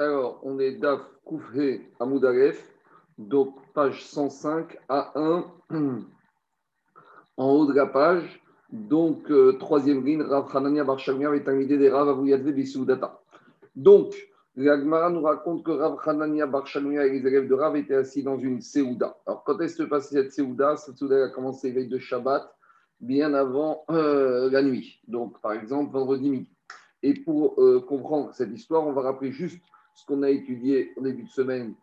Alors, on est DAF Koufé Amoudalef, donc page 105 à 1, en haut de la page. Donc, euh, troisième ligne, Rav Hanania Barchamia avec un idée des Rav Avouyadve Bissoudata. Donc, l'Agmara nous raconte que Rav Hanania Barchamia et les élèves de Rav étaient assis dans une Séouda. Alors, quand est-ce que cette Séouda? Cette Séouda a commencé veille de Shabbat, bien avant euh, la nuit. Donc, par exemple, vendredi midi. Et pour euh, comprendre cette histoire, on va rappeler juste ce qu'on a étudié au début de semaine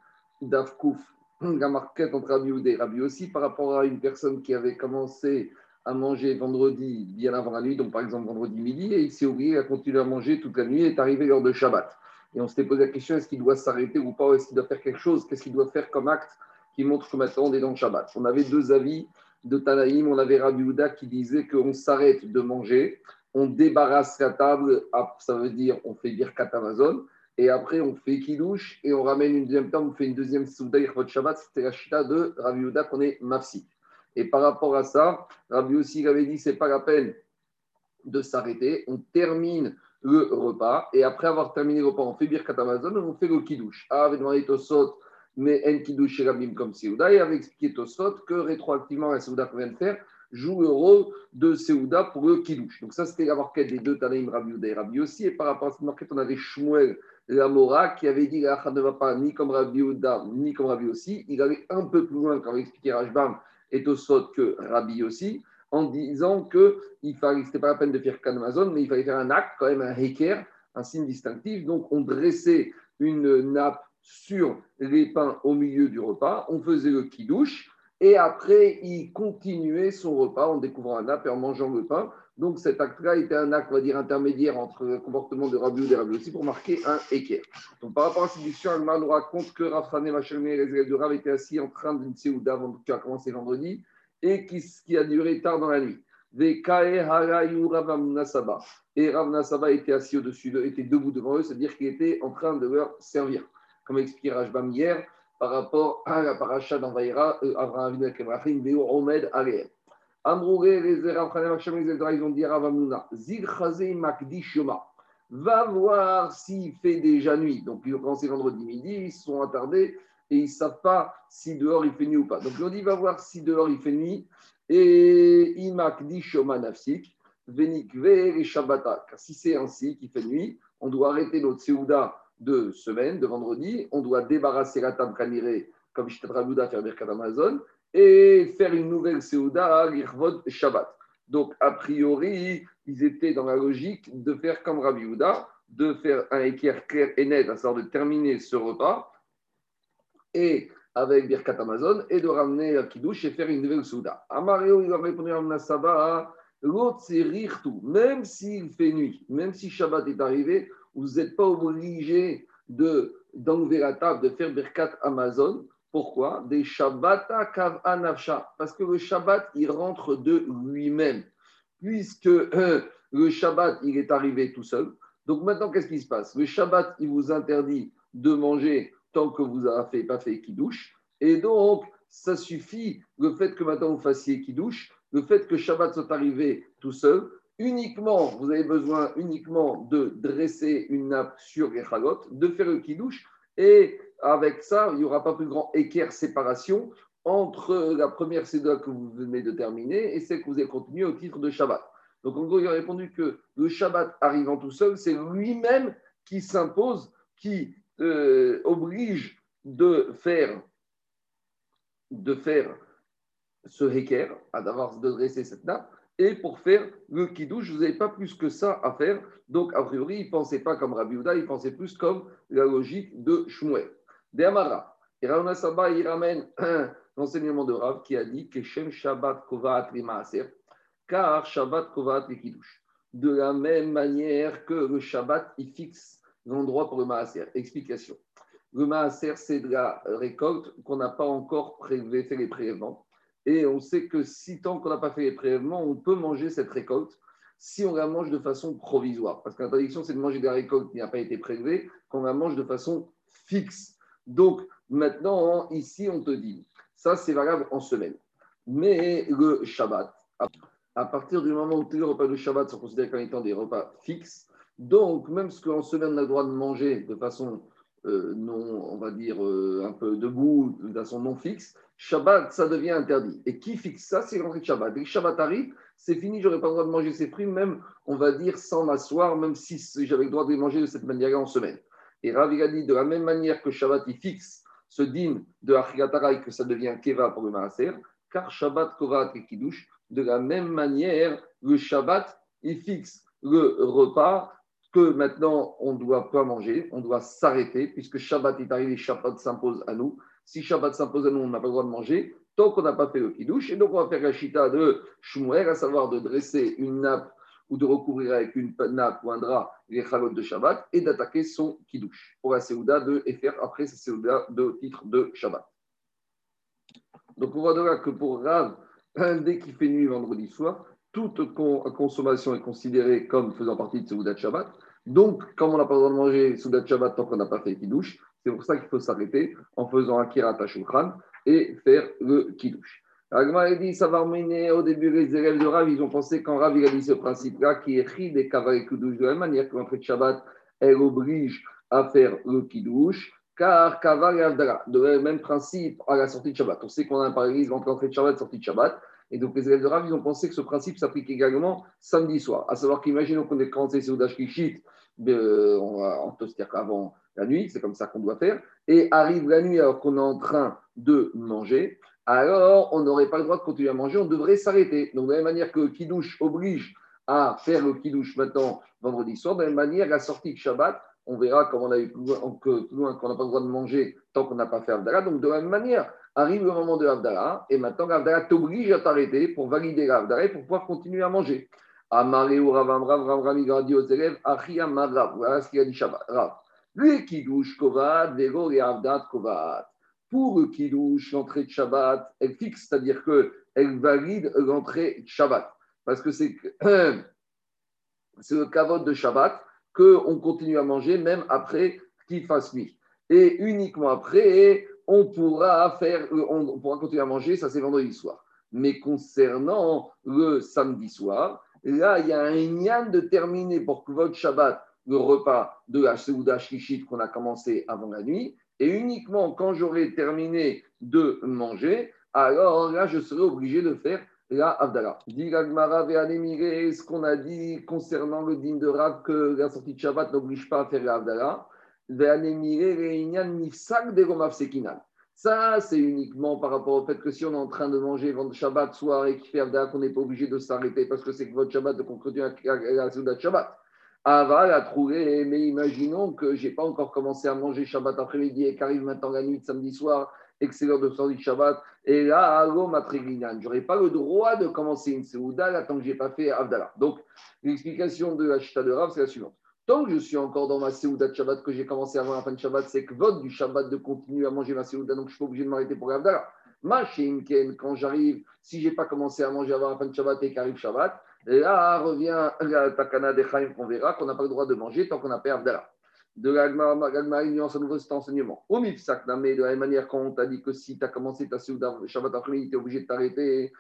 d'Afkouf, la marquette entre Rabbi et Rabbi aussi, par rapport à une personne qui avait commencé à manger vendredi bien avant la nuit, donc par exemple vendredi midi, et il s'est oublié à continuer à manger toute la nuit et est arrivé lors de Shabbat. Et on s'était posé la question est-ce qu'il doit s'arrêter ou pas Est-ce qu'il doit faire quelque chose Qu'est-ce qu'il doit faire comme acte qui montre que maintenant on est dans le Shabbat On avait deux avis de Tanaïm. On avait Rabbi Houda qui disait qu'on s'arrête de manger, on débarrasse la table, ça veut dire on fait birkat Amazon, et après on fait kidouche et on ramène une deuxième table, on fait une deuxième souda votre Shabbat, c'était la chita de Rabbi Yehuda qu'on est mafsi. Et par rapport à ça, Rabbi aussi avait dit c'est pas la peine de s'arrêter, on termine le repas et après avoir terminé le repas, on fait birkat Amazon et on fait le kidouche. Ah, avec demandé Tosot, mais en kidouche chez Rabbi comme Seouda et avait expliqué Tosot que rétroactivement la Seouda qu'on vient de faire, joue le rôle de Seouda pour le Kiddush. Donc ça, c'était la marquette des deux Tanaïm, Rabbi Uda et Rabbi aussi. Et par rapport à cette marquette, on avait Shmuel Lamora qui avait dit que ne va pas ni comme Rabbi Uda, ni comme Rabbi aussi. Il allait un peu plus loin quand il expliquait Rajbam et Tosot que Rabbi aussi, en disant que il fallait, pas la peine de faire Amazon, mais il fallait faire un acte, quand même un heker, un signe distinctif. Donc on dressait une nappe sur les pains au milieu du repas, on faisait le kidouche, et après, il continuait son repas en découvrant un nappe et en mangeant le pain. Donc cet acte-là était un acte, on va dire, intermédiaire entre le comportement de Rabbi et Rabbi aussi pour marquer un équerre. Donc par rapport à cette discussion, Alma nous raconte que Rafrané, Machalmé et les de Rav étaient assis en train d'une séouda qui a commencé vendredi et qui, a duré tard dans la nuit. Et Rav Nasaba était assis au-dessus d'eux, était debout devant eux, c'est-à-dire qu'il était en train de leur servir. Comme expliqué Rajbam hier, par rapport à la paracha d'Envaïra, euh, Abraham Avinu Omed Aleh. Amrouré, ils ont dit à Ravamuna, Zil Chazé Makdi Shoma. Va voir s'il fait déjà nuit. Donc, ont commencé vendredi midi, ils se sont attardés et ils ne savent pas si dehors il fait nuit ou pas. Donc, ils ont dit, va voir si dehors il fait nuit. Et Imakdi Shoma Nafsik, Venikve et Shabbata. Car si c'est ainsi qu'il fait nuit, on doit arrêter notre Seouda de semaine, de vendredi, on doit débarrasser la table canirée, comme je à faire Birkat Amazon, et faire une nouvelle Seouda à l'Irvod Shabbat. Donc, a priori, ils étaient dans la logique de faire comme Rabbi Houda, de faire un équerre clair et net, à savoir de terminer ce repas, et avec Birkat Amazon, et de ramener la Kiddush et faire une nouvelle Souda. Amario, il a répondu à Nasaba, l'autre c'est tout, même s'il fait nuit, même si Shabbat est arrivé, vous n'êtes pas obligé de, d'enlever la table, de faire Birkat Amazon. Pourquoi? Des Shabbata Kav Anavsha. Parce que le Shabbat, il rentre de lui-même. Puisque euh, le Shabbat, il est arrivé tout seul. Donc maintenant, qu'est-ce qui se passe? Le Shabbat, il vous interdit de manger tant que vous n'avez pas fait douche. Et donc, ça suffit, le fait que maintenant vous fassiez douche, le fait que Shabbat soit arrivé tout seul, uniquement, vous avez besoin uniquement de dresser une nappe sur les de faire le kidouche, et avec ça, il n'y aura pas plus grand équerre séparation entre la première séda que vous venez de terminer et celle que vous avez continuée au titre de Shabbat. Donc en gros, il a répondu que le Shabbat arrivant tout seul, c'est lui-même qui s'impose, qui euh, oblige de faire, de faire ce équerre, à d'avoir de dresser cette nappe, et pour faire le kidouche, vous n'avez pas plus que ça à faire. Donc, a priori, il ne pensait pas comme Rabbi Uda, il pensait plus comme la logique de Shmuel. De Amara. Et Rav il ramène un enseignement de Rav qui a dit que Shem Shabbat Kovat Maaser, car Shabbat Kovat Kiddush. De la même manière que le Shabbat, il fixe l'endroit pour le Maaser. Explication. Le Maaser, c'est de la récolte qu'on n'a pas encore prélevé, fait les prélèvements. Et on sait que si tant qu'on n'a pas fait les prélèvements, on peut manger cette récolte si on la mange de façon provisoire. Parce que l'interdiction, c'est de manger des récoltes qui n'a pas été prélevée, qu'on la mange de façon fixe. Donc, maintenant, ici, on te dit, ça, c'est valable en semaine. Mais le Shabbat, à partir du moment où tous les repas de Shabbat sont considérés comme étant des repas fixes, donc même ce qu'en semaine on a le droit de manger de façon euh, non, on va dire, euh, un peu debout, de façon non fixe, Shabbat, ça devient interdit. Et qui fixe ça C'est l'entrée de Shabbat. Dès que Shabbat arrive, c'est fini, j'aurais pas le droit de manger ces fruits, même, on va dire, sans m'asseoir, même si j'avais le droit de les manger de cette manière-là en semaine. Et Ravi a dit, de la même manière que Shabbat, il fixe ce din de Achigatara et que ça devient Keva pour le Maaser, car Shabbat, Kovat et Kiddush, de la même manière, le Shabbat, il fixe le repas que maintenant on ne doit pas manger, on doit s'arrêter, puisque Shabbat est arrivé, Shabbat s'impose à nous. Si Shabbat s'impose à nous, on n'a pas le droit de manger, tant qu'on n'a pas fait le kidouche. Et donc on va faire la chita de Shmuel, à savoir de dresser une nappe ou de recouvrir avec une nappe ou un drap les chalotes de Shabbat et d'attaquer son kidouche pour la Seouda de et faire après sa Seouda de titre de Shabbat. Donc on voit de là que pour Rav, dès qu'il fait nuit vendredi soir, toute consommation est considérée comme faisant partie de Soudat Shabbat. Donc, comme on n'a pas le droit de manger Soudat Shabbat tant qu'on n'a pas fait Kiddush, c'est pour ça qu'il faut s'arrêter en faisant Akira Tashulchan et faire le Kiddush. Agma dit, ça va mener au début les élèves de Rav, ils ont pensé quand Rav il a dit ce principe-là, qui est ri des Kaval Kiddush, de la même manière que l'entrée de Shabbat, elle oblige à faire le Kiddush, car Kaval et de même principe à la sortie de Shabbat. On sait qu'on a un parallélisme entre l'entrée de Shabbat et sortie de Shabbat. Et donc, les élèves de Rav, ils ont pensé que ce principe s'applique également samedi soir. À savoir qu'imaginons qu'on ait commencé Soudash Kishit, on va en dire avant la nuit, c'est comme ça qu'on doit faire, et arrive la nuit alors qu'on est en train de manger, alors on n'aurait pas le droit de continuer à manger, on devrait s'arrêter. Donc, de la même manière que Kidouche oblige à faire le Kidouche maintenant vendredi soir, de la même manière, la sortie de Shabbat, on verra comme on a eu plus loin, qu'on n'a pas le droit de manger tant qu'on n'a pas fait Abdallah. Donc, de la même manière, arrive le moment de l'Avdala, et maintenant l'Avdala t'oblige à t'arrêter pour valider l'Avdala et pour pouvoir continuer à manger. Amaré ou Rav Rav dit aux élèves, Achia Rav, voilà ce qu'il a dit Shabbat. Le Kiddush Kovat, Vego et Avdat Kovat. Pour le Kiddush, l'entrée de Shabbat, elle fixe, c'est-à-dire qu'elle valide l'entrée de Shabbat. Parce que c'est le kavod de Shabbat qu'on continue à manger même après qu'il fasse nuit. Et uniquement après, on pourra faire, on pourra continuer à manger, ça c'est vendredi soir. Mais concernant le samedi soir, là, il y a un yann de terminer pour que votre Shabbat, le repas de la Shishit qu'on a commencé avant la nuit, et uniquement quand j'aurai terminé de manger, alors là, je serai obligé de faire la Avdala. ce qu'on a dit concernant le din de Rav que la sortie de Shabbat n'oblige pas à faire la Avdala. Ça, c'est uniquement par rapport au fait que si on est en train de manger vendredi Shabbat soir et qu'il fait Avdala, qu'on n'est pas obligé de s'arrêter parce que c'est que votre Shabbat de conclure à la Shabbat. Aval a trouvé, mais imaginons que je n'ai pas encore commencé à manger Shabbat après-midi et qu'arrive maintenant la nuit de samedi soir et que c'est l'heure de sortir Shabbat. Et là, allo je n'aurai pas le droit de commencer une Seouda tant que je n'ai pas fait Avdala. Donc, l'explication de la Chita de Rav, c'est la suivante. Tant que je suis encore dans ma Seouda de Shabbat que j'ai commencé avant la fin de Shabbat, c'est que vote du Shabbat de continuer à manger ma Seouda, donc je suis pas obligé de m'arrêter pour Avdala. Ma quand j'arrive, si je n'ai pas commencé à manger avant la fin de Shabbat et qu'arrive Shabbat, là revient la Takana de Chaim qu'on verra qu'on n'a pas le droit de manger tant qu'on n'a pas Avdala. De l'Agma, il nuance à nouveau cet enseignement. Au mais de la même manière, quand on t'a dit que si tu as commencé ta Seouda Shabbat après-midi, tu es obligé de t'arrêter,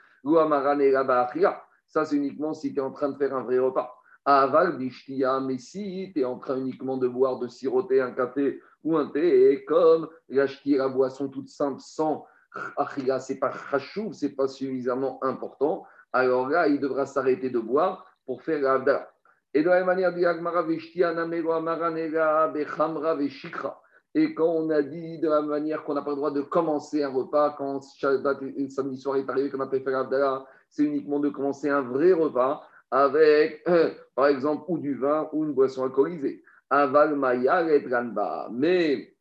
ça c'est uniquement si tu es en train de faire un vrai repas. Aval bishtia, mais si tu es en train uniquement de boire, de siroter un café ou un thé, et comme l'acheter la boisson toute simple sans achia, c'est pas ce c'est pas suffisamment important, alors là, il devra s'arrêter de boire pour faire la Et de la même manière, et quand on a dit de la manière qu'on n'a pas le droit de commencer un repas, quand samedi soir est arrivé, qu'on a fait faire c'est uniquement de commencer un vrai repas avec, par exemple, ou du vin ou une boisson alcoolisée. Aval maya et Mais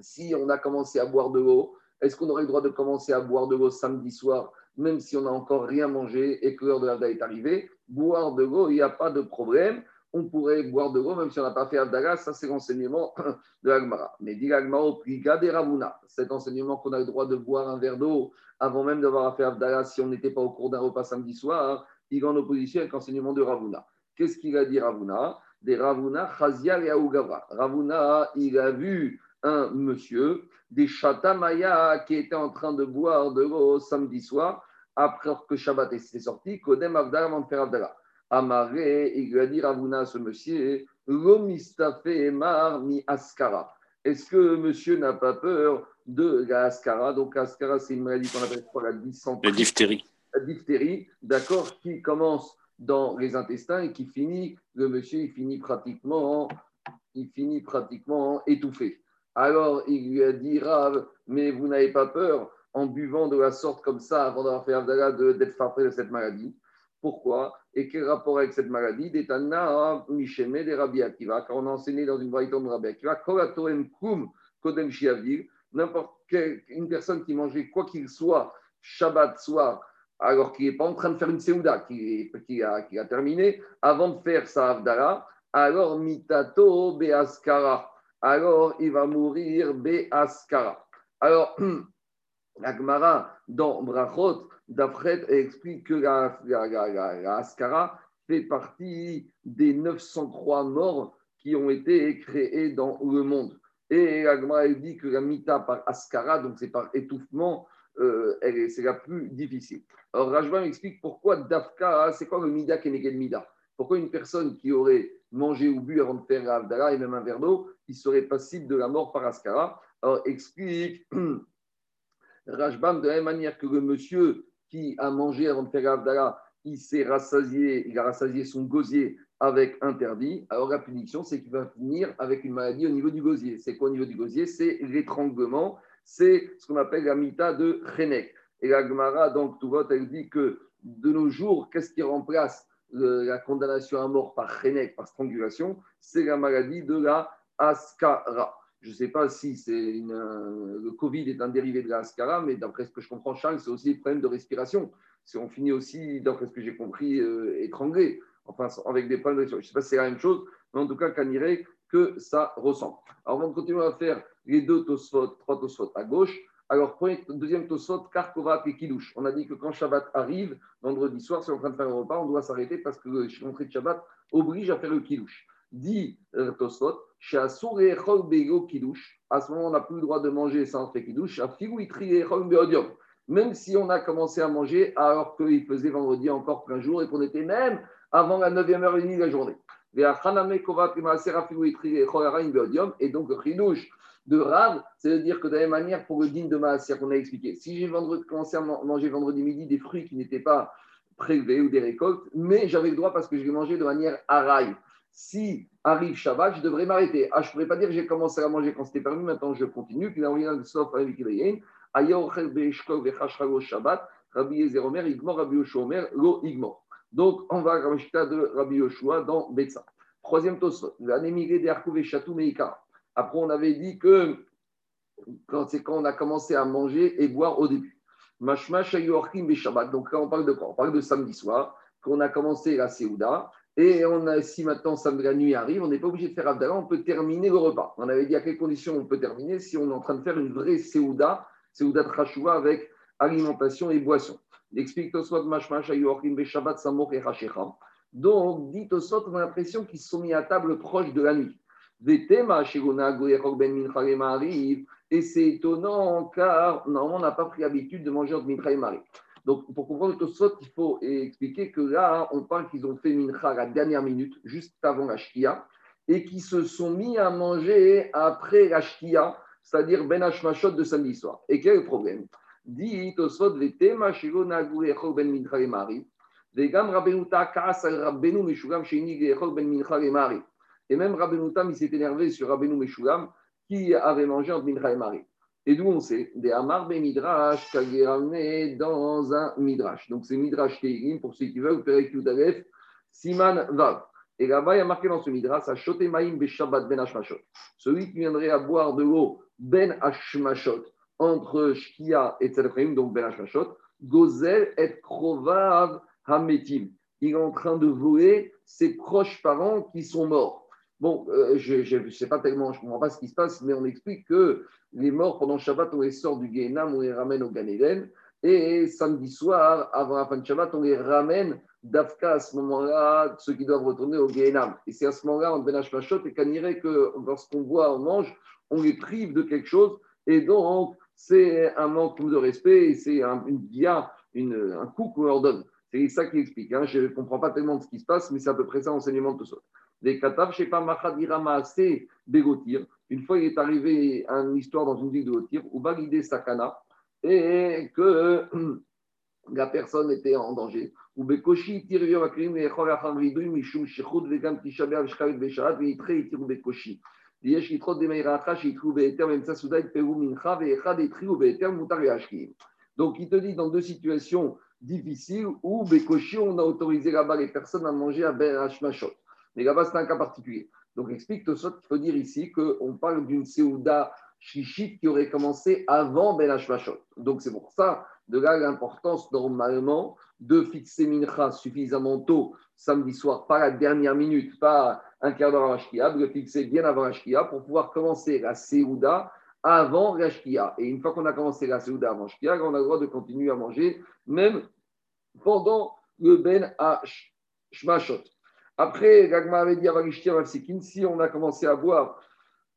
si on a commencé à boire de l'eau, est-ce qu'on aurait le droit de commencer à boire de l'eau samedi soir, même si on n'a encore rien mangé et que l'heure de l'Avda est arrivée Boire de l'eau, il n'y a pas de problème. On pourrait boire de l'eau, même si on n'a pas fait Avdaga, ça c'est l'enseignement de l'Agmara. Mais dit l'Agmara au des Ravuna, cet enseignement qu'on a le droit de boire un verre d'eau avant même d'avoir fait Avdaga si on n'était pas au cours d'un repas samedi soir, il est en opposition avec l'enseignement de Ravuna. Qu'est-ce qu'il a dit Ravuna? Des Ravuna, Chazia et Aougavra. Ravuna, il a vu un monsieur, des Chatamaya, qui était en train de boire de l'eau samedi soir, après que Shabbat était sorti, Kodem Avdala avant de faire Avdala. Amaré, il lui a dit Ravuna, ce monsieur, Lomistafe Emar mi Askara. est-ce que monsieur n'a pas peur de la ascara Donc, ascara, c'est une maladie qu'on appelle la dysenterie? La diphtérie. La diphtérie, d'accord, qui commence dans les intestins et qui finit, le monsieur, il finit pratiquement, il finit pratiquement étouffé. Alors, il lui a dit, Rav, mais vous n'avez pas peur en buvant de la sorte comme ça avant d'avoir fait Abdallah d'être frappé de cette maladie. Pourquoi? Et quel rapport avec cette maladie? D'étana, Misheme, des Rabbi Akiva, car on a enseigné dans une variété de Rabbi Akiva, Kolatoem Kum, Kodem Shiavir, n'importe quelle une personne qui mangeait quoi qu'il soit, Shabbat soir, alors qu'il n'est pas en train de faire une Seouda, qui, a, a terminé, avant de faire sa Avdala, alors Mitato Beaskara, alors il va mourir Beaskara. Alors, la Gemara, dans Brachot, D'Afret explique que la, la, Askara fait partie des 903 morts qui ont été créés dans le monde. Et la Gemara dit que la mita par Askara, donc c'est par étouffement, euh, c'est la plus difficile. Alors Rajban explique pourquoi Dafka, c'est quoi le mida keneged mida? Pourquoi une personne qui aurait mangé ou bu avant de faire l'Avdala et même un verre d'eau, il serait passible de la mort par Askara Alors explique Rajbam de la même manière que le monsieur qui a mangé avant de faire l'Avdala, il s'est rassasié, il a rassasié son gosier avec interdit, alors la punition, c'est qu'il va finir avec une maladie au niveau du gosier. C'est quoi au niveau du gosier? C'est l'étranglement, c'est ce qu'on appelle la mita de Chenek. Et la Gemara, donc, tout vote, elle dit que de nos jours, qu'est-ce qui remplace la condamnation à mort par Chenek, par strangulation? C'est la maladie de la Askara. Je ne sais pas si c'est le Covid est un dérivé de la Ascara, mais d'après ce que je comprends, Charles, c'est aussi le problème de respiration. Si on finit aussi, d'après ce que j'ai compris, euh, étranglé, enfin avec des problèmes de respiration. Je ne sais pas si c'est la même chose, mais en tout cas, irait que ça ressemble. Alors, on va continuer à faire les deux tosfot, trois tosfot à gauche. Alors, premier, deuxième tosfot, Karkova et Kidouche. On a dit que quand Shabbat arrive, vendredi soir, si on est en train de faire un repas, on doit s'arrêter parce que l'entrée de Shabbat oblige à faire le Kidouche. Dit euh, Tosfot, à ce moment, on n'a plus le droit de manger sans faire kidouche. Même si on a commencé à manger alors qu'il faisait vendredi encore plein jour et qu'on était même avant la 9e heure de la journée. Et donc, le de Rav, c'est-à-dire que de la même manière pour le din de Maasia qu'on a expliqué, si j'ai commencé à manger vendredi midi des fruits qui n'étaient pas prélevés ou des récoltes, mais j'avais le droit parce que je les mangeais de manière araille si arrive Shabbat, je devrais m'arrêter. Ah, je ne pourrais pas dire que j'ai commencé à manger quand c'était permis, maintenant je continue. Donc, on va à la de Rabbi Yoshua dans Betsa. Troisième tosfot, l'anémigé de Arkuv et Chatou Meika. Après, on avait dit que c'est quand on a commencé à manger et boire au début. Mashma Shabbat. Donc là, on parle de quoi? On parle de samedi soir, qu'on a commencé la Séouda et on a, si maintenant la nuit arrive, on n'est pas obligé de faire Abdallah, on peut terminer le repas. On avait dit à quelles conditions on peut terminer si on est en train de faire une vraie Seouda, Seouda de Rachouva avec alimentation et boisson. Explique Mashmash. Donc, dit Tosot, on a l'impression qu'ils se sont mis à table proche de la nuit. Ben et c'est étonnant car normalement on n'a pas pris l'habitude de manger entre Mincha et. Donc, pour comprendre le Tosfot, il faut expliquer que là, on parle qu'ils ont fait mincha la dernière minute, juste avant la shkia, et qu'ils se sont mis à manger après la shkia, c'est-à-dire ben hashmashot de samedi soir. Et quel est le problème? Dit Tosfot, vetema shiro nagure ben mincha mari, vegam rabenuta kaas al rabenu meshugam sheini ben mincha mari. Et même Rabbenutam, il s'est énervé sur Rabbeinu Meshulam, qui avait mangé entre mincha et mari. Et d'où on sait Des Amar Midrash, ramené dans un Midrash. Donc c'est Midrash Teirim, pour ceux qui veulent, Perek Yudalef, Siman Vav. Et là-bas, il y a marqué dans ce Midrash, Maim Beshabbat Ben Hashmashot. Celui qui viendrait à boire de l'eau Ben Hashmashot, entre Shkia et Tzedachim, donc Ben Hashmashot, Gozel et Krovav Hametim. Il est en train de voler ses proches parents qui sont morts. Bon, euh, je ne sais pas tellement, je ne comprends pas ce qui se passe, mais on explique que les morts pendant Shabbat, on les sort du Guénam, on les ramène au Gan Et samedi soir, avant la fin de Shabbat, on les ramène d'Afka à ce moment-là, ceux qui doivent retourner au Guénam. Et c'est à ce moment-là, en Benash Machot, et irait que lorsqu'on boit, on mange, on les prive de quelque chose. Et donc, c'est un manque de respect et c'est un, une, un coup qu'on leur donne. C'est ça qui explique. Hein. Je ne comprends pas tellement ce qui se passe, mais c'est à peu près ça l'enseignement de tout ça des Katav, je ne sais. Une fois, il est arrivé une histoire dans une ville de Gotir où Bagidé Sakana et que la personne était en danger. Ou Bekoshi, Tirvio Makrim, et Cholacham Vidouim, Mishum, Shechoud, Vegam, Tishabéa, Vishkavet, Besharat, Vitre, Itir, Bekoshi. Yesh, Itrot, Demeirachash, Itrou, Beeter, Memsasuda, Peru, Mincha, Veechad, Itriou, Beeter, Moutar, Yashkim. Donc, il te dit dans deux situations difficiles où Bekoshi, on a autorisé là-bas les personnes à manger à Ben Hashmashot. Mais là-bas, c'est un cas particulier. Donc explique tout ça, il faut dire ici qu'on parle d'une Séouda Shishit qui aurait commencé avant Ben Hashmashot. Donc c'est pour ça de là, l'importance normalement de fixer Mincha suffisamment tôt samedi soir, pas la dernière minute, pas un quart d'heure avant Shkia, de fixer bien avant la pour pouvoir commencer la Seouda avant la Et une fois qu'on a commencé la Seouda avant Shkia, on a le droit de continuer à manger, même pendant le Ben Shmashot. Après, Gagma avait dit à si on a commencé à boire,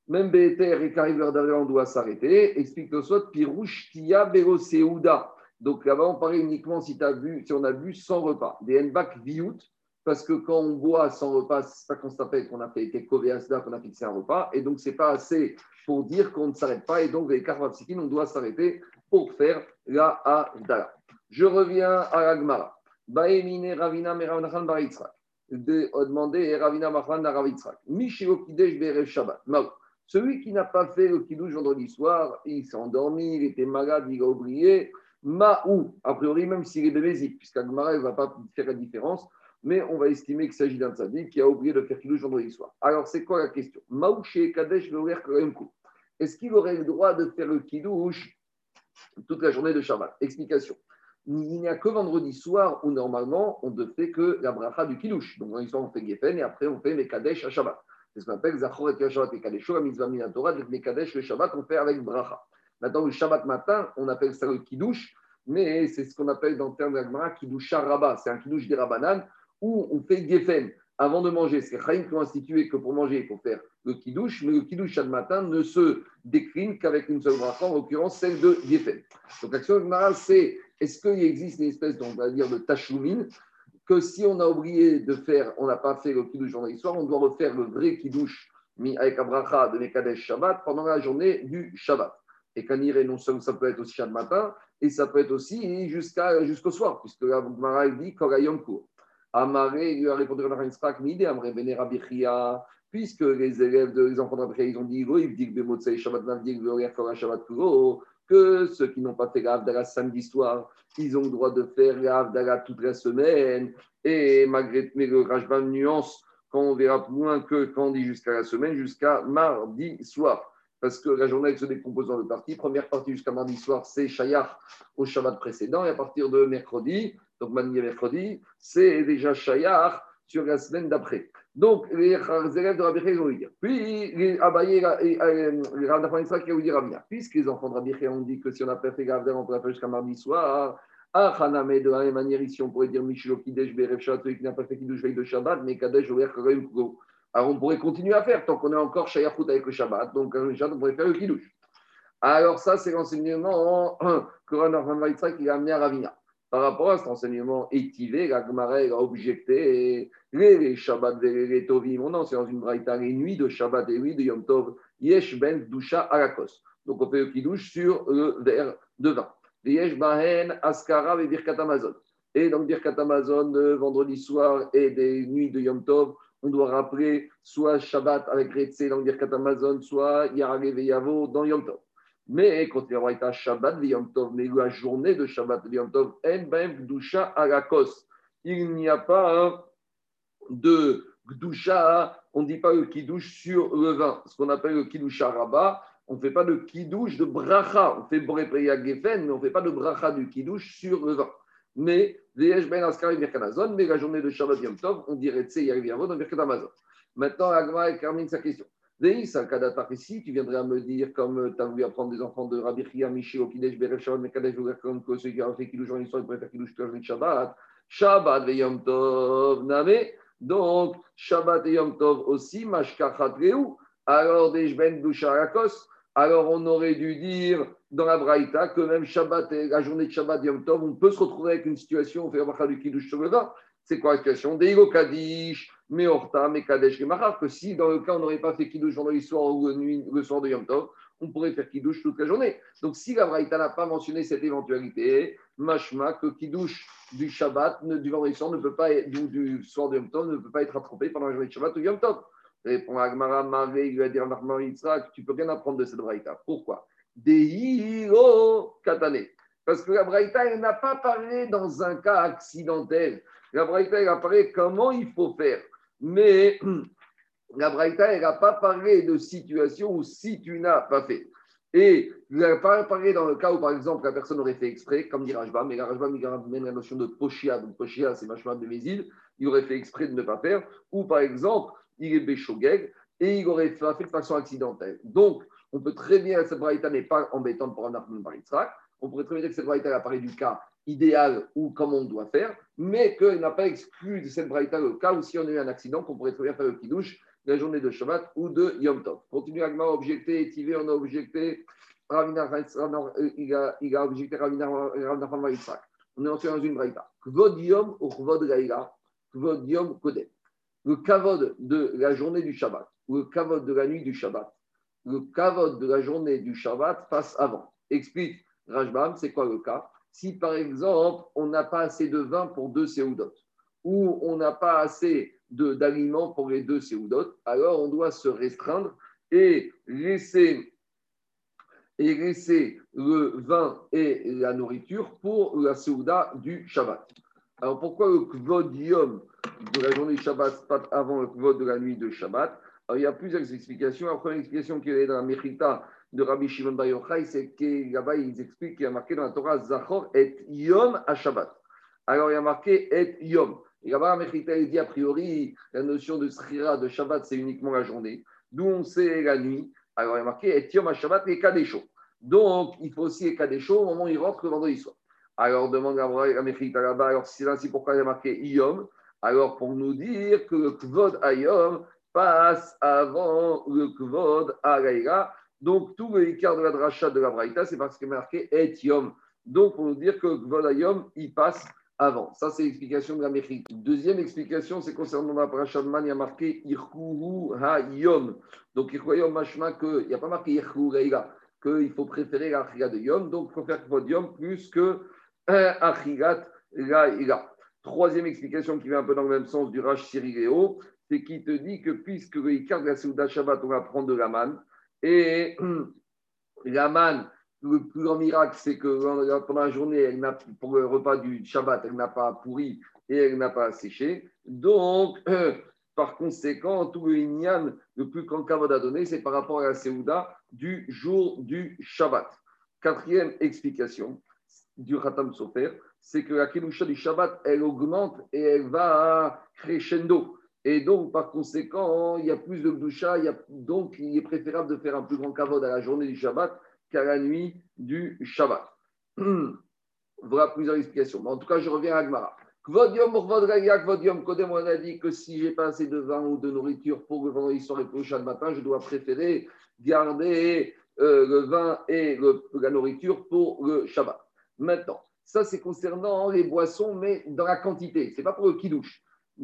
même Beter et d'arriver, on doit s'arrêter. Explique le soit, Pirouche Tia Bero Seouda. Donc là-bas, on parlait uniquement si, on a bu sans repas. Des Nbak Viout, parce que quand on boit sans repas, c'est pas qu'on s'appelle qu'on a fait Asda, qu'on a fixé un repas. Et donc, c'est pas assez pour dire qu'on ne s'arrête pas. Et donc, les Karvapsikin, on doit s'arrêter pour faire la Avdala. Je reviens à l'Agmara. Baemine Ravina Meravnachan Baritzrak. De demander Ravina Machan Ravitzrak. Mishio Kidesh Berev Shabbat. Celui qui n'a pas fait le kidouche vendredi soir, il s'est endormi, il était malade, il a oublié Ma'ou, a priori, même s'il est bénézique, puisqu'Agmara ne va pas faire la différence, mais on va estimer qu'il s'agit d'un tzaddik qui a oublié de faire kidouche vendredi soir. Alors, c'est quoi la question? Ma'ou chez Kadesh coup. Est-ce qu'il aurait le droit de faire le kidouche toute la journée de Shabbat? Explication. Il n'y a que vendredi soir où normalement on ne fait que la bracha du kidouche. Donc, vendredi soir, on fait Geffen et après on fait Mekadesh à Shabbat. C'est ce qu'on appelle Zachor et Shabbat et Kadesho, la mitzvah Mekadesh le Shabbat, on fait avec bracha. Maintenant, le Shabbat matin, on appelle ça le kidouche, mais c'est ce qu'on appelle dans le terme d'Agmara kidoucha rabba. C'est un kidouche des rabanan où on fait gefen avant de manger. C'est Chaim qui ont institué que pour manger, il faut faire le kidouche, mais le kidouche chaque matin ne se décline qu'avec une seule bracha, en l'occurrence celle de gefen. Donc l'action d'Agmara, c'est est-ce qu'il existe une espèce, on va dire, de tachoumine que si on a oublié de faire, on n'a pas fait le kidouche vendredi soir, on doit refaire le vrai kidouche avec un bracha de Mekadesh Shabbat pendant la journée du Shabbat. Et Kanire, non seulement ça peut être aussi chaque matin, et ça peut être aussi jusqu'au soir, puisque la Gemara dit Korayom Kour. Amaré lui a répondu à Yitzhak, Mide, Amre Benerabichia, puisque les élèves des enfants d'Abrichia, ils ont dit ils disent Bemotsei Shabbat Navdik, Kora Shabbat que ceux qui n'ont pas fait la samedi soir, ils ont le droit de faire la toute la semaine. Et malgré mais le Rajban nuance, quand on verra moins que quand on dit jusqu'à la semaine, jusqu'à mardi soir parce que la journée se décompose en deux parties. Première partie jusqu'à mardi soir, c'est Shayach au Shabbat précédent, et à partir de mercredi, donc mardi et mercredi, c'est déjà Shayach sur la semaine d'après. Donc, les élèves de Rabbi vont dire. Puis, les Abaye, les Rav d'Afan qui vont dire Rabbi puisque les enfants de Rabbi ont dit que si on n'a pas fait Gav on peut faire jusqu'à mardi soir. Ah, Haname, de la même manière, ici, on pourrait dire Michelo Kidesh, Berev qui n'a pas fait Kiddush veille de Shabbat, mais Kadesh, Omer, Korem, Kogo. Alors on pourrait continuer à faire tant qu'on est encore Shayachut avec le Shabbat. Donc on pourrait faire le Kiddush. Alors ça, c'est l'enseignement que Ran qui a amené à Ravina. Par rapport à cet enseignement étivé, la Gemara a objecté les, Shabbat et les Tovim. On c'est dans une braïta les nuits de Shabbat et les nuits de Yom Tov. Yesh ben Dusha Alakos. Donc on fait le Kiddush sur le verre de vin. Yesh bahen Askara et Birkat Amazon. Et donc Birkat Amazon, vendredi soir et des nuits de Yom Tov, on doit rappeler soit Shabbat avec Retse dans Birkat Amazon, soit Yarare Veyavo dans Yom Tov. Mais quand il y été Shabbat Yom Tov, mais la journée de Shabbat Yom Tov, En Baem Gdusha Alakos. Il n'y a pas de Gdusha, on ne dit pas le Kiddush sur le vin, ce qu'on appelle le Kiddush Rabat. On ne fait pas de Kiddush de Bracha. On fait Borepreya Gefen, mais on ne fait pas de Bracha du Kiddush sur le vin. Mais ben mais la journée de Shabbat Yom Tov, on dirait Tse Yariviyavo dans Birkat Amazon. Maintenant, Agma termine sa question. Ici, tu viendrais à me dire, comme tu as voulu apprendre des enfants de Rabbi Chia, Michi, Okidesh, Berev, Shabbat, Mekadesh, comme que ceux qui ont fait Kiddush en histoire, ils faire Kiddush la Shabbat. Shabbat ve Yom Tov, Name. Donc, Shabbat et Yom Tov aussi, Mashkachat Reu. Alors, des Jben Dusharakos. Alors, on aurait dû dire dans la Braïta que même Shabbat et la journée de Shabbat Yom Tov, on peut se retrouver avec une situation, on fait du Kiddush vin. C'est quoi la situation Deigo Kadish, Meorta, Mekadesh, Que si dans le cas on n'aurait pas fait Kiddush vendredi soir ou le soir de Yom Tov, on pourrait faire Kiddush toute la journée. Donc si la Braïta n'a pas mentionné cette éventualité, Mashma, que Kiddush du Shabbat, du vendredi soir, ne peut pas du soir de Yom Tov, ne peut pas être attrapé pendant la journée de Shabbat ou Yom Tov. Répond Agmara, Maré, il va dire tu peux rien apprendre de cette Braïta. Pourquoi? Deiro Katane. Parce que la Braïta, elle n'a pas parlé dans un cas accidentel. La Braïta, elle a parlé comment il faut faire. Mais la Braïta, elle n'a pas parlé de situation où si tu n'as pas fait. Et il n'a pas parlé dans le cas où, par exemple, la personne aurait fait exprès, comme dit Rajba, mais Rajba mène la notion de pochia. Donc, pochia, c'est machma de Mésil. Il aurait fait exprès de ne pas faire. Ou, par exemple, il est béchogeg et il aurait fait de façon accidentelle. Donc, on peut très bien, cette braïta n'est pas embêtante pour un Arnaud par On pourrait très bien dire que cette braïta apparaît du cas idéal ou comme on doit faire, mais qu'elle n'a pas exclu de cette braïta le cas où si on a eu un accident, qu'on pourrait très bien faire le kidouche la journée de Shabbat ou de Yom Tov. Continue Agma, objecté, Tivé, on a objecté, Ravina, il a, il a objecté Ravina On est entré dans une braïta. Kvod Yom ou Kvod Gaïla, Kvod Yom Kodem. Le kavod de la journée du Shabbat ou le kavod de la nuit du Shabbat? Le kavod de la journée du Shabbat passe avant. Explique Rajbam, c'est quoi le cas? Si par exemple, on n'a pas assez de vin pour deux séoudotes, ou on n'a pas assez d'aliments pour les deux séoudotes, alors on doit se restreindre et laisser, et laisser le vin et la nourriture pour la séouda du Shabbat. Alors pourquoi le kvod de la journée Shabbat passe avant le kvod de la nuit de Shabbat? Il y a plusieurs explications. La première explication qui est dans la Mechita de Rabbi Shimon Bar Yochai, c'est que là-bas, ils expliquent qu'il y a marqué dans la Torah Zachor et Yom à Shabbat. Alors, il y a marqué et Yom. Et là-bas, Mechita, dit a priori, la notion de Srira, de Shabbat, c'est uniquement la journée. D'où on sait la nuit. Alors, il y a marqué et Yom à Shabbat et Kadesho. Donc, il faut aussi Kadesho au moment où il rentre le vendredi soir. Alors, demande la Mechita là-bas, alors c'est ainsi pourquoi il y a marqué Yom? Alors, pour nous dire que le Kvod Ayom, passe avant le Kvod Araïra. Donc, tout le écart de la dracha de la Braïta, c'est parce qu'il est marqué Et Yom. Donc, pour nous dire que Kvod Ayom, il passe avant. Ça, c'est l'explication de la Mérite. Deuxième explication, c'est concernant la dracha de Man, il y a marqué Irkuhu Ha-Yom. Donc, Irkuhu Yom, machma, qu'il n'y a pas marqué Irkuhu qu'il faut préférer l'Achigat de Yom. Donc, il faut faire plus que Achigat Raïra. Troisième explication qui va un peu dans le même sens du Rash Siriléo, c'est qu'il te dit que puisque le de la Souda Shabbat, on va prendre de la manne, et la manne, le plus grand miracle, c'est que pendant la journée, elle pour le repas du Shabbat, elle n'a pas pourri et elle n'a pas séché. Donc, par conséquent, tout le Inyan, le plus grand kavod à donner, c'est par rapport à la Seouda du jour du Shabbat. Quatrième explication du Khatam Sofer, c'est que la Kedusha du Shabbat, elle augmente et elle va crescendo. Et donc, par conséquent, il y a plus de doucha, donc il est préférable de faire un plus grand kavod à la journée du Shabbat qu'à la nuit du Shabbat. voilà plusieurs explications. Mais en tout cas, je reviens à Agmara. Kvodium, Kvodium, Kodem, on a dit que si j'ai pas assez de vin ou de nourriture pour le vendredi soir et pour le Shabbat matin, je dois préférer garder euh, le vin et la nourriture pour le Shabbat. Maintenant, ça c'est concernant les boissons, mais dans la quantité. Ce n'est pas pour le kidouche.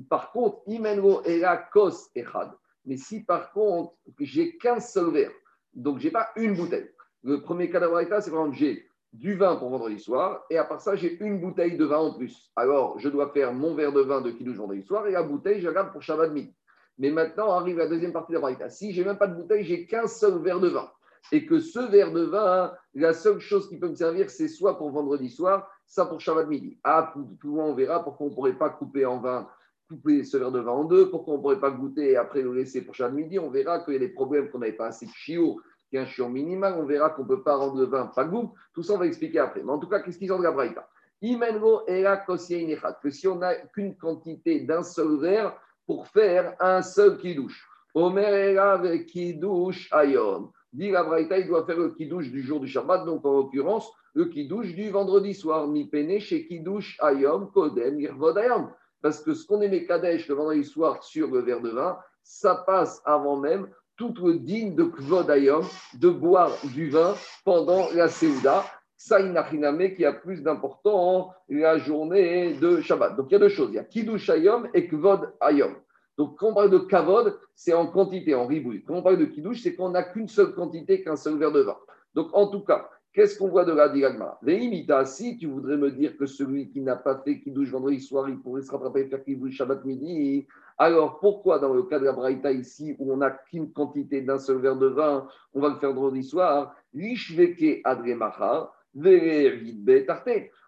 Par contre, Imenro la Kos Echad. Mais si par contre, j'ai qu'un seul verre, donc j'ai pas une bouteille. Le premier cas d'Abraïta, c'est quand j'ai du vin pour vendredi soir, et à part ça, j'ai une bouteille de vin en plus. Alors, je dois faire mon verre de vin de kilo vendredi soir, et la bouteille, je la garde pour Shabbat midi. Mais maintenant arrive la deuxième partie de la Si j'ai même pas de bouteille, j'ai qu'un seul verre de vin. Et que ce verre de vin, la seule chose qui peut me servir, c'est soit pour vendredi soir, soit pour Shabbat midi. Ah, tout, on verra pourquoi on ne pourrait pas couper en vin couper ce verre de vin en deux, pourquoi on ne pourrait pas goûter et après le laisser pour chaque midi? On verra qu'il y a des problèmes qu'on n'avait pas assez de chiot, qu'il y a un chiot minimal, on verra qu'on ne peut pas rendre le vin pas goût. Tout ça, on va expliquer après. Mais en tout cas, qu'est-ce qu'ils ont de la braïta? Que si on n'a qu'une quantité d'un seul verre pour faire un seul kidouche. Omer avec kidouche ayom. Dit la braïta, il doit faire le kidouche du jour du Shabbat, donc en l'occurrence, le kidouche du vendredi soir. Mi pene chez kidouche ayom, kodem, ayom. Parce que ce qu'on aimait Kadesh le vendredi soir sur le verre de vin, ça passe avant même tout le digne de Kvodayom de boire du vin pendant la Séouda. Saïnachiname qui a plus d'importance la journée de Shabbat. Donc il y a deux choses. Il y a Kiddush Ayom et Kvod Ayom. Donc quand on parle de Kavod, c'est en quantité, en ribouille. Quand on parle de Kiddush, c'est qu'on n'a qu'une seule quantité, qu'un seul verre de vin. Donc en tout cas, qu'est-ce qu'on voit de diagma Veimita, si tu voudrais me dire que celui qui n'a pas fait Kiddush vendredi soir, il pourrait se rattraper et faire Kiddush Shabbat midi, alors pourquoi dans le cas de la Braïta ici, où on n'a qu'une quantité d'un seul verre de vin, on va le faire vendredi soir? Lishveke Adremacha,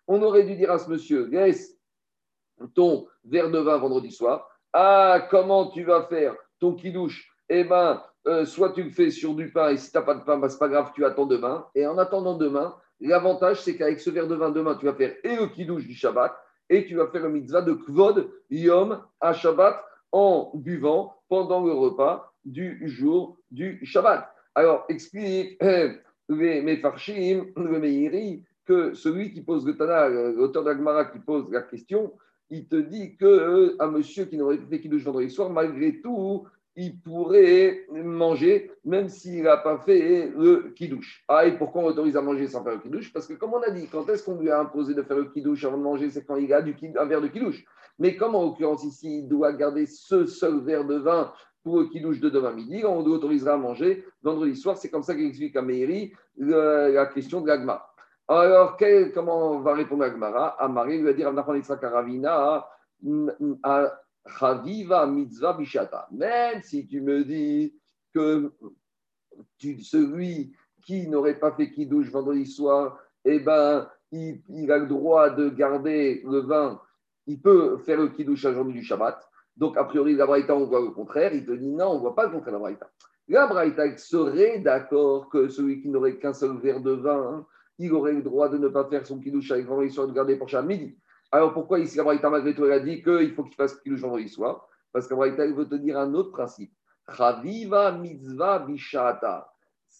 on aurait dû dire à ce monsieur, laisse ton verre de vin vendredi soir. Ah, comment tu vas faire ton kidouche Eh bien, euh, soit tu le fais sur du pain et si tu n'as pas de pain, bah, ce n'est pas grave, tu attends demain. Et en attendant demain, l'avantage, c'est qu'avec ce verre de vin demain, tu vas faire et le kidouche du Shabbat et tu vas faire le mitzvah de Kvod Yom à Shabbat en buvant pendant le repas du jour du Shabbat. Alors, explique. Euh, les Mefarshim, le Meiri, que celui qui pose le Tana, l'auteur d'Agmara qui pose la question, il te dit qu'un euh, monsieur qui n'aurait fait Kiddush vendredi soir, malgré tout, il pourrait manger, même s'il n'a pas fait le Kiddush. Ah, et pourquoi on autorise à manger sans faire le Kiddush Parce que, comme on a dit, quand est-ce qu'on lui a imposé de faire le Kiddush avant de manger? C'est quand il a du, un verre de Kiddush. Mais comme en l'occurrence ici, il doit garder ce seul verre de vin pour qui douche de demain midi, on autorisera à manger vendredi soir. C'est comme ça qu'il explique à Meiri la question de l'agma. Alors, comment va répondre l'agmara? Amari lui va dire Karavina à Chaviva mitzvah bishata. Même si tu me dis que celui qui n'aurait pas fait qui douche vendredi soir, eh ben, il, a le droit de garder le vin, il peut faire le kidouche à journée du Shabbat. Donc, a priori, la Braïta, on voit le contraire. Il te dit non, on ne voit pas le contraire de la Braïta. La serait d'accord que celui qui n'aurait qu'un seul verre de vin, il aurait le droit de ne pas faire son kidouche vendredi soir de garder pour chaque midi. Alors pourquoi ici la Braïta, malgré tout, elle a dit qu'il faut qu'il fasse kidouche vendredi soir Parce que la elle veut te dire un autre principe. Chaviva mitzvah bishata.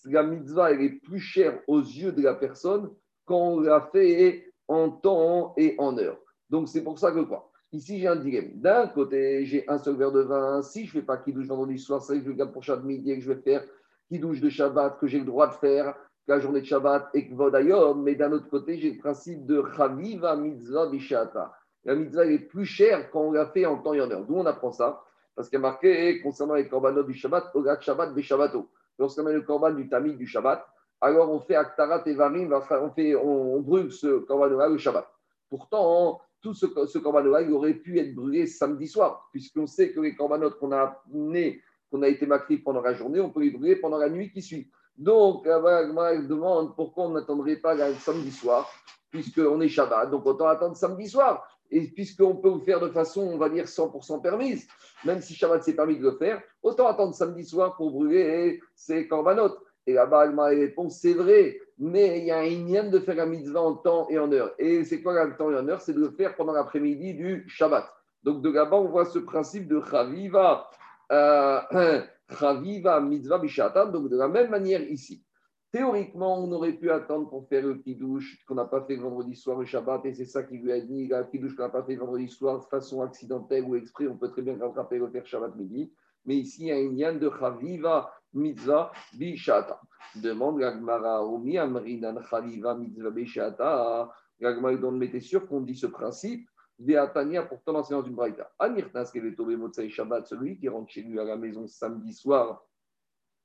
La mitzvah, elle est plus chère aux yeux de la personne quand on l'a fait en temps et en heure. Donc c'est pour ça que quoi? Ici, j'ai un dilemme. D'un côté, j'ai un seul verre de vin. Si je ne fais pas qui douche vendredi soir, c'est que je le garde pour Shabbat midi et que je vais faire qui douche de Shabbat, que j'ai le droit de faire la journée de Shabbat et que Vodayom. Mais d'un autre côté, j'ai le principe de Chaviva mitzvah bishata. La mitzvah est plus chère quand on l'a fait en temps et en heure. D'où on apprend ça? Parce qu'il y a marqué concernant les korbanot du Shabbat, Ogat Shabbat Beshabbato. Lorsqu'on met le korban du tamid du Shabbat, alors on fait Aktarat et Varim, on, fait, on, brûle ce korban le Shabbat. Pourtant, tout ce, ce aurait pu être brûlé samedi soir, puisqu'on sait que les corbanotes qu'on a amenés, qu'on a été maquillés pendant la journée, on peut les brûler pendant la nuit qui suit. Donc, elle demande pourquoi on n'attendrait pas le samedi soir, puisqu'on est Shabbat, donc autant attendre samedi soir. Et puisqu'on peut le faire de façon, on va dire, 100% permise, même si Shabbat s'est permis de le faire, autant attendre samedi soir pour brûler ces corbanotes. Et là-bas, elle répond, c'est vrai, mais il y a un ignan de faire la mitzvah en temps et en heure. Et c'est quoi le temps et en heure? C'est de le faire pendant l'après-midi du Shabbat. Donc de là-bas, on voit ce principe de Chaviva, euh, Chaviva mitzvah bishatan, donc de la même manière ici. Théoriquement, on aurait pu attendre pour faire le kiddush qu'on n'a pas fait vendredi soir le Shabbat, et c'est ça qui lui a dit, le kiddush qu'on n'a pas fait vendredi soir de façon accidentelle ou exprès, on peut très bien rattraper le faire Shabbat midi. Mais ici, il y a un ignan de Chaviva mitzvah bishata. Demande l'agmara omi amrinan chaliva mitzvah bishata. L'agmara donne sûr qu'on dit ce principe? Veatania, pourtant l'enseignant d'une braïta. Anirtas kevetove motzai shabbat, celui qui rentre chez lui à la maison samedi soir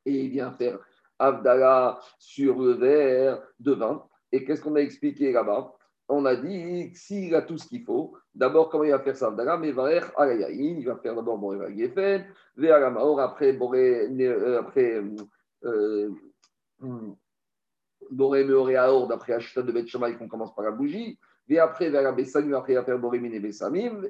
et vient faire Avdala sur le verre de vin. Et qu'est-ce qu'on a expliqué là-bas? On a dit s'il a tout ce qu'il faut, d'abord comment il va faire ça? Avdala, mais il va faire d'abord Boré Gefen, Ve'alamaor, après Boré, euh, après euh, Boré Meoré Aor, d'après Ashta de Bet Shamaï, qu'on commence par la bougie. Et après, vers la Bessamim, après, faire Boré Mine Bessamim.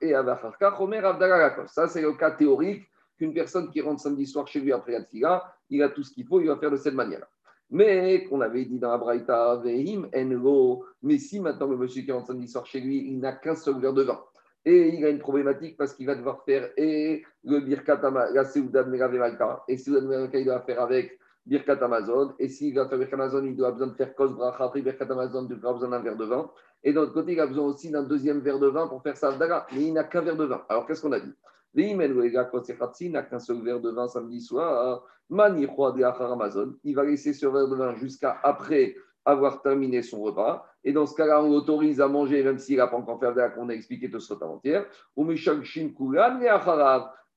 Et avec Harka, Homer Avdala Ça, c'est le cas théorique qu'une personne qui rentre samedi soir chez lui après la tfila, il a tout ce qu'il faut, il va faire de cette manière-là. Mais, qu'on avait dit dans la Braïta, Vehim Enlo, mais si maintenant le monsieur qui rentre samedi soir chez lui, il n'a qu'un seul verre de vin, et il a une problématique parce qu'il va devoir faire et le Birkat la Seouda de Malka, et Seouda de il doit faire avec Birkat Amazon, et s'il va faire Birkat Amazon, il doit besoin de faire Kos Bracha, après Birkat Amazon, il aura besoin d'un verre de vin, et d'un autre côté, il a besoin aussi d'un deuxième verre de vin pour faire sa mais il n'a qu'un verre de vin. Alors, qu'est-ce qu'on a dit? Il n'a qu'un seul verre de vin samedi soir. Mani Amazon. Il va laisser ce verre de vin jusqu'à après avoir terminé son repas. Et dans ce cas-là, on l'autorise à manger, même s'il n'a pas encore fait qu'on a expliqué tout ce avant-hier. Et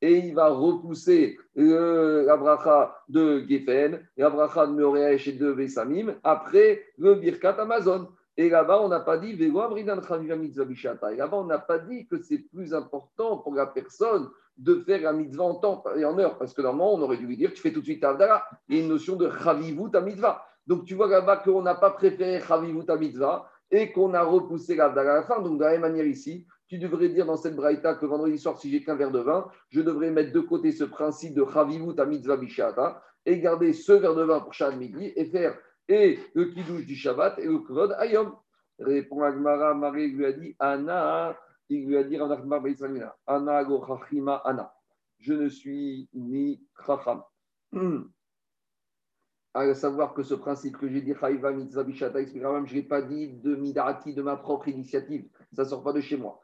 il va repousser la bracha de Geffen, la bracha de Meresh et de Vesamim après le Birkat Amazon. Et là-bas, on n'a pas dit, et là-bas, on n'a pas dit que c'est plus important pour la personne de faire la mitzvah en temps et en heure, parce que normalement, on aurait dû lui dire, tu fais tout de suite Avdala. Il y a une notion de Chavivut mitzvah. Donc, tu vois là-bas qu'on n'a pas préféré Chavivut mitzvah et qu'on a repoussé à la fin. Donc, de la même manière ici, tu devrais dire dans cette braïta que vendredi soir, si j'ai qu'un verre de vin, je devrais mettre de côté ce principe de Chavivut ta mitzvah bishata et garder ce verre de vin pour Shad midi et faire et le kidouche du Shabbat et le kvod ayom. Répond Agmara, Marie lui a dit Anna, il lui a dit Anna go Anna. Je ne suis ni chacham. À savoir que ce principe que j'ai dit, Chayva mitzvah bishata, je n'ai pas dit de midati, de ma propre initiative. Ça ne sort pas de chez moi.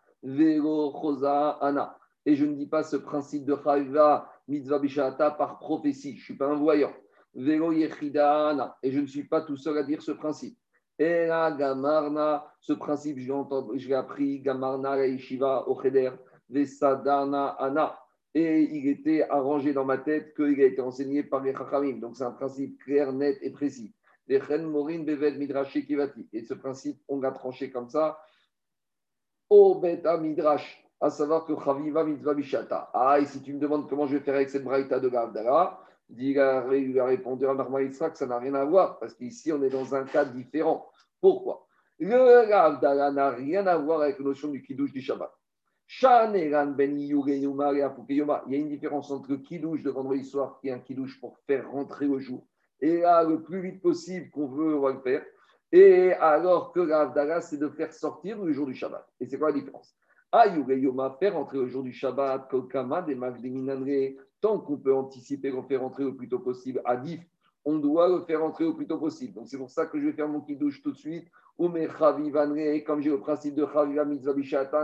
Ana. Et je ne dis pas ce principe de Chayva mitzvah bishata par prophétie. Je ne suis pas un voyant. Yechida Et je ne suis pas tout seul à dire ce principe. Et là, Gamarna, ce principe, je l'ai appris, Gamarna, Reishiva, Ocheder, Vesadana, Ana. Et il était arrangé dans ma tête qu'il a été enseigné par les Chachamim. Donc c'est un principe clair, net et précis. Et ce principe, on l'a tranché comme ça. Au Beta Midrash, à savoir que Chaviva Mitzvah. Ah, et si tu me demandes comment je vais faire avec cette braïta de Gavdala, il a répondu à que ça n'a rien à voir, parce qu'ici, on est dans un cas différent. Pourquoi? Le Ravdala n'a rien à voir avec la notion du Kiddush du Shabbat. Ben il y a une différence entre le Kiddush de vendredi soir, qui est un Kiddush pour faire rentrer au jour, et là, le plus vite possible qu'on veut, on va le faire. Et alors que Ravdala, c'est de faire sortir le jour du Shabbat. Et c'est quoi la différence? Ayugeyoma, faire rentrer le jour du Shabbat, Kokama, des Magdeminanre, tant qu'on peut anticiper qu'on fait rentrer le plus tôt possible à DIF, on doit le faire rentrer le plus tôt possible. Donc c'est pour ça que je vais faire mon kidouche tout de suite. Ou mes comme j'ai le principe de Chaviva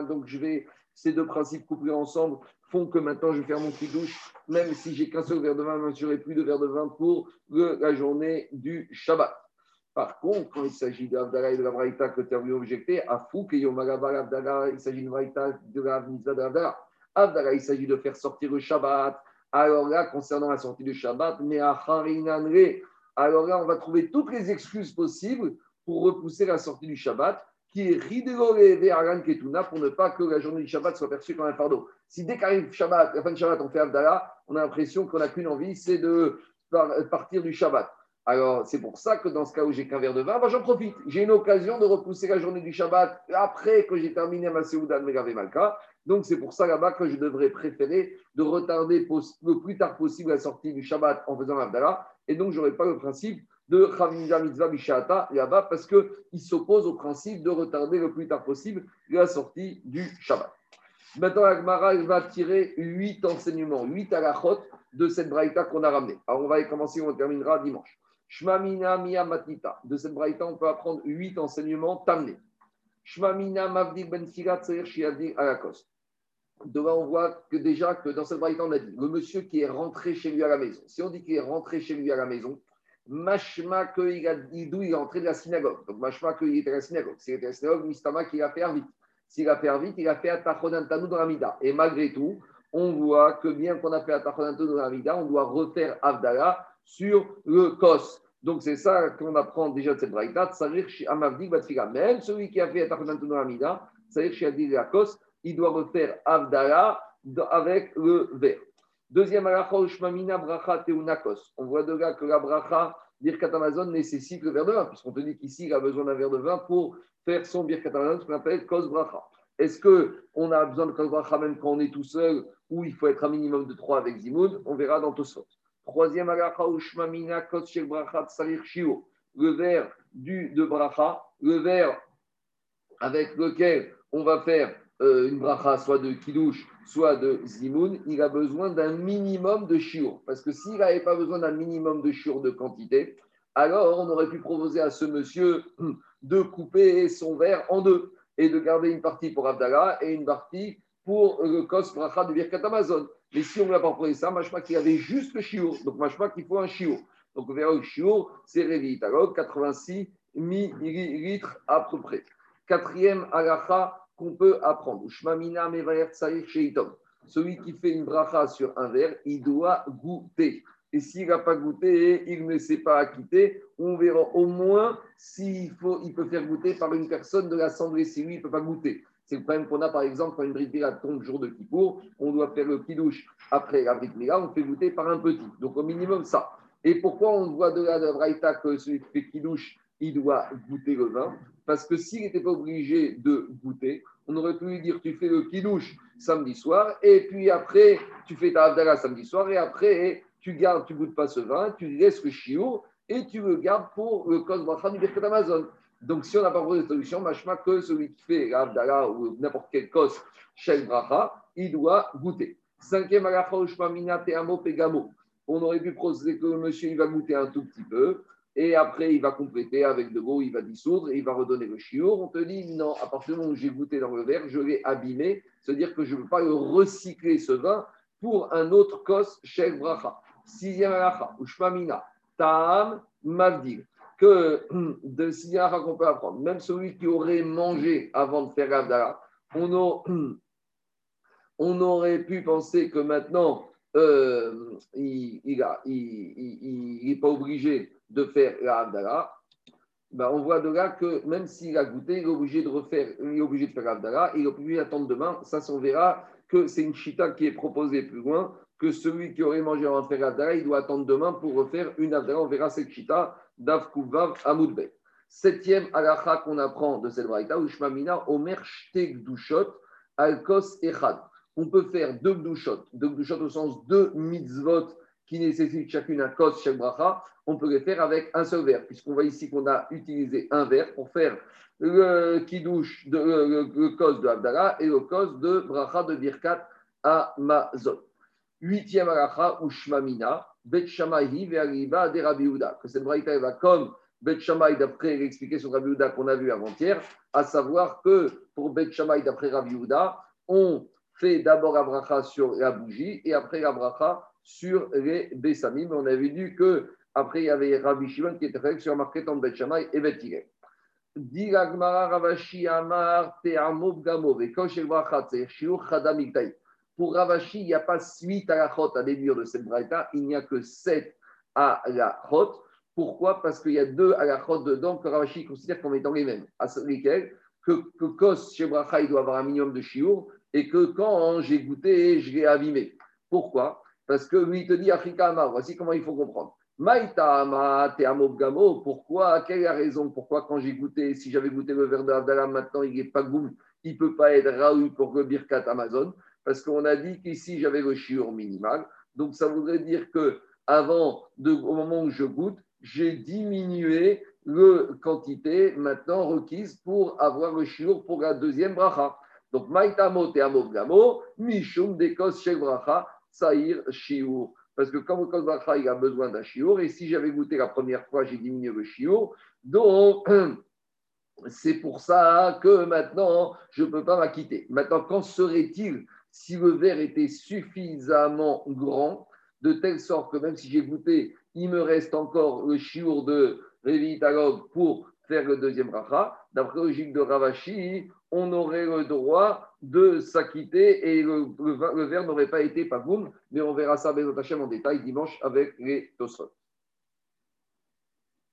donc je vais, ces deux principes couplés ensemble font que maintenant je vais faire mon kidouche, même si j'ai qu'un seul verre de vin, même si j'aurai plus de verre de vin pour la journée du Shabbat. Par contre, quand il s'agit d'Avdala et de la Braïta que tu as voulu objecter, à Fou, que il s'agit de Braïta de la Mitzvah d'Avdala. Avdala, il s'agit de faire sortir le Shabbat, alors là, concernant la sortie du Shabbat, mais à alors là, on va trouver toutes les excuses possibles pour repousser la sortie du Shabbat, qui est Ketuna, pour ne pas que la journée du Shabbat soit perçue comme un fardeau. Si dès qu'arrive Shabbat, la fin du Shabbat, on fait Abdallah, on a l'impression qu'on n'a qu'une envie, c'est de partir du Shabbat. Alors, c'est pour ça que dans ce cas où j'ai qu'un verre de vin, bah, j'en profite. J'ai une occasion de repousser la journée du Shabbat après que j'ai terminé ma Seouda de Megave Malka. Donc, c'est pour ça là-bas que je devrais préférer de retarder le plus tard possible la sortie du Shabbat en faisant l'Abdallah. Et donc, je n'aurai pas le principe de Chavimiza Mitzvah Bishata là-bas parce qu'il s'oppose au principe de retarder le plus tard possible la sortie du Shabbat. Maintenant, Agmara va tirer huit enseignements, huit alachot de cette braïta qu'on a ramenée. Alors, on va y commencer, on terminera dimanche. Shmamina Mia. De cette braïta, on peut apprendre huit enseignements tamnés. Shmamina Mavdik Ben Shiadir Alakos. Devant, on voit que déjà que dans cette braïta, on a dit le monsieur qui est rentré chez lui à la maison. Si on dit qu'il est rentré chez lui à la maison, machma qu'il a d'où il est entré de la synagogue. Donc machma qu'il était à la synagogue. S'il était à la synagogue, mistama qu'il a fait vite. S'il a fait vite, il a fait Atachonantanu dans la Mida. Et malgré tout, on voit que bien qu'on a fait Atachonantanu dans la Mida, on doit refaire Avdala sur le Kos. Donc c'est ça qu'on apprend déjà de cette braïta. Même celui qui a fait Atachonantanu dans la Mida, c'est-à-dire chez la Kos, il doit refaire Avdala avec le verre. Deuxième alacha, Ushmamina bracha teunakos. On voit de que la bracha Birkat Amazon nécessite le verre de vin, puisqu'on te dit qu'ici, il a besoin d'un verre de vin pour faire son Birkat Amazon, ce qu'on appelle Kos bracha. Est-ce qu'on a besoin de Kos bracha même quand on est tout seul, ou il faut être un minimum de trois avec Zimoun? On verra dans Tosfot. Troisième alacha, Ushmamina kos shel bracha tsalir shio. Le verre du, de bracha, le verre avec lequel on va faire euh, une bracha, soit de kidouche, soit de zimoun, il a besoin d'un minimum de chiour. Parce que s'il n'avait pas besoin d'un minimum de chiour de quantité, alors on aurait pu proposer à ce monsieur de couper son verre en deux et de garder une partie pour Abdallah et une partie pour le kos bracha de Birkat Amazon. Mais si on ne l'a pas proposé ça, machma qu'il avait juste le chiour. Donc machma qu'il faut un chiour. Donc le verre chiour, c'est Révi 86 millilitres à peu près. Quatrième halacha qu'on peut apprendre. Celui qui fait une bracha sur un verre, il doit goûter. Et s'il n'a pas goûté, il ne s'est pas acquitté, on verra au moins s'il peut faire goûter par une personne de l'assemblée. Si lui, il ne peut pas goûter. C'est le problème qu'on a, par exemple, quand une bride tombe jour de Kippour, on doit faire le kidouche après la bride on fait goûter par un petit. Donc au minimum ça. Et pourquoi on voit de là de Braïta que celui qui fait kidouche, il doit goûter le vin? Parce que s'il n'était pas obligé de goûter, on aurait pu lui dire tu fais le kidouche samedi soir, et puis après tu fais ta Abdallah samedi soir, et après tu gardes, tu goûtes pas ce vin, tu laisses le chiour, et tu le gardes pour le code du Birkat Amazon. Donc, si on n'a pas trouvé de solution, machma que celui qui fait l'Abdallah ou n'importe quel cos chez Bracha, il doit goûter. Cinquième Teamo, Pegamo. On aurait pu procéder que le monsieur, il va goûter un tout petit peu, et après, il va compléter avec de l'eau, il va dissoudre, et il va redonner le chiour. On te dit, non, à partir du moment où j'ai goûté dans le verre, je l'ai abîmé, c'est-à-dire que je ne veux pas le recycler, ce vin, pour un autre kos chez Bracha. Sixième Ushmamina, Taam, Mavdil que de Siyara qu'on peut apprendre, même celui qui aurait mangé avant de faire l'Abdallah, on, on, aurait pu penser que maintenant, euh, il n'est pas obligé de faire l'Abdallah. Ben, on voit de là que même s'il a goûté, il est obligé de refaire, il est obligé de faire l'Abdallah, il est obligé d'attendre demain. Ça, on verra que c'est une chita qui est proposée plus loin, que celui qui aurait mangé avant de faire l'Abdallah, il doit attendre demain pour refaire une Abdallah. On verra cette chita Davkuvav Amoudbe. Septième halakha qu'on apprend de cette braïta, Ushmamina Omer Shtek Alkos Echad. On peut faire deux gdushot, deux gdushot au sens deux mitzvot qui nécessitent chacune un kos, chaque bracha. On peut les faire avec un seul verre, puisqu'on voit ici qu'on a utilisé un verre pour faire le kiddush, de, le, kos de Abdallah et le kos de bracha de Birkat Amazon. Huitième halakha, Ushmamina Bet Shamaï Ve'ariba de Rabbi Que cette braïta va comme Bet Shamaï d'après l'expliqué sur Rabbi qu'on a vu avant-hier, à savoir que pour Bet Shamaï d'après Rabbi on fait d'abord la bracha sur la bougie et après la bracha sur les Bessamim. On avait vu que après il y avait Rabbi Shimon qui était sur marqué en Bet Shamaï et Bet Ravashi Amar Gamov. Koshel Bracha Shiur pour Ravashi, il n'y a pas 8 à la chot à déduire de cette braïta, il n'y a que 7 à la chot. Pourquoi? Parce qu'il y a deux à la chot dedans que Ravashi considère comme étant les mêmes. À lesquels que, que Kos chez Bracha, il doit avoir un minimum de chiour et que quand j'ai goûté, je l'ai abîmé. Pourquoi? Parce que lui, il te dit Afrika voici comment il faut comprendre. Maïta Ama, Gamo, pourquoi? Quelle est la raison? Pourquoi quand j'ai goûté, si j'avais goûté le verre d'Abdallah, maintenant il n'est pas goum, il ne peut pas être Raoul pour le Birkat Amazon? Parce qu'on a dit qu'ici j'avais le chiur minimal. Donc ça voudrait dire que avant, au moment où je goûte, j'ai diminué la quantité maintenant requise pour avoir le chiur pour la deuxième bracha. Donc, maïtamo te amogamo, mishum dekos shel bracha, saïr shiur. Parce que comme le bracha, il a besoin d'un shiur, et si j'avais goûté la première fois, j'ai diminué le shiur. Donc, c'est pour ça que maintenant, je ne peux pas m'acquitter. Maintenant, quand serait-il si le verre était suffisamment grand, de telle sorte que même si j'ai goûté, il me reste encore le chiour de Révitalog pour faire le deuxième racha. D'après le logique de Ravashi, on aurait le droit de s'acquitter et le, verre n'aurait pas été pagoum, mais on verra ça avec en détail dimanche avec les Tosot.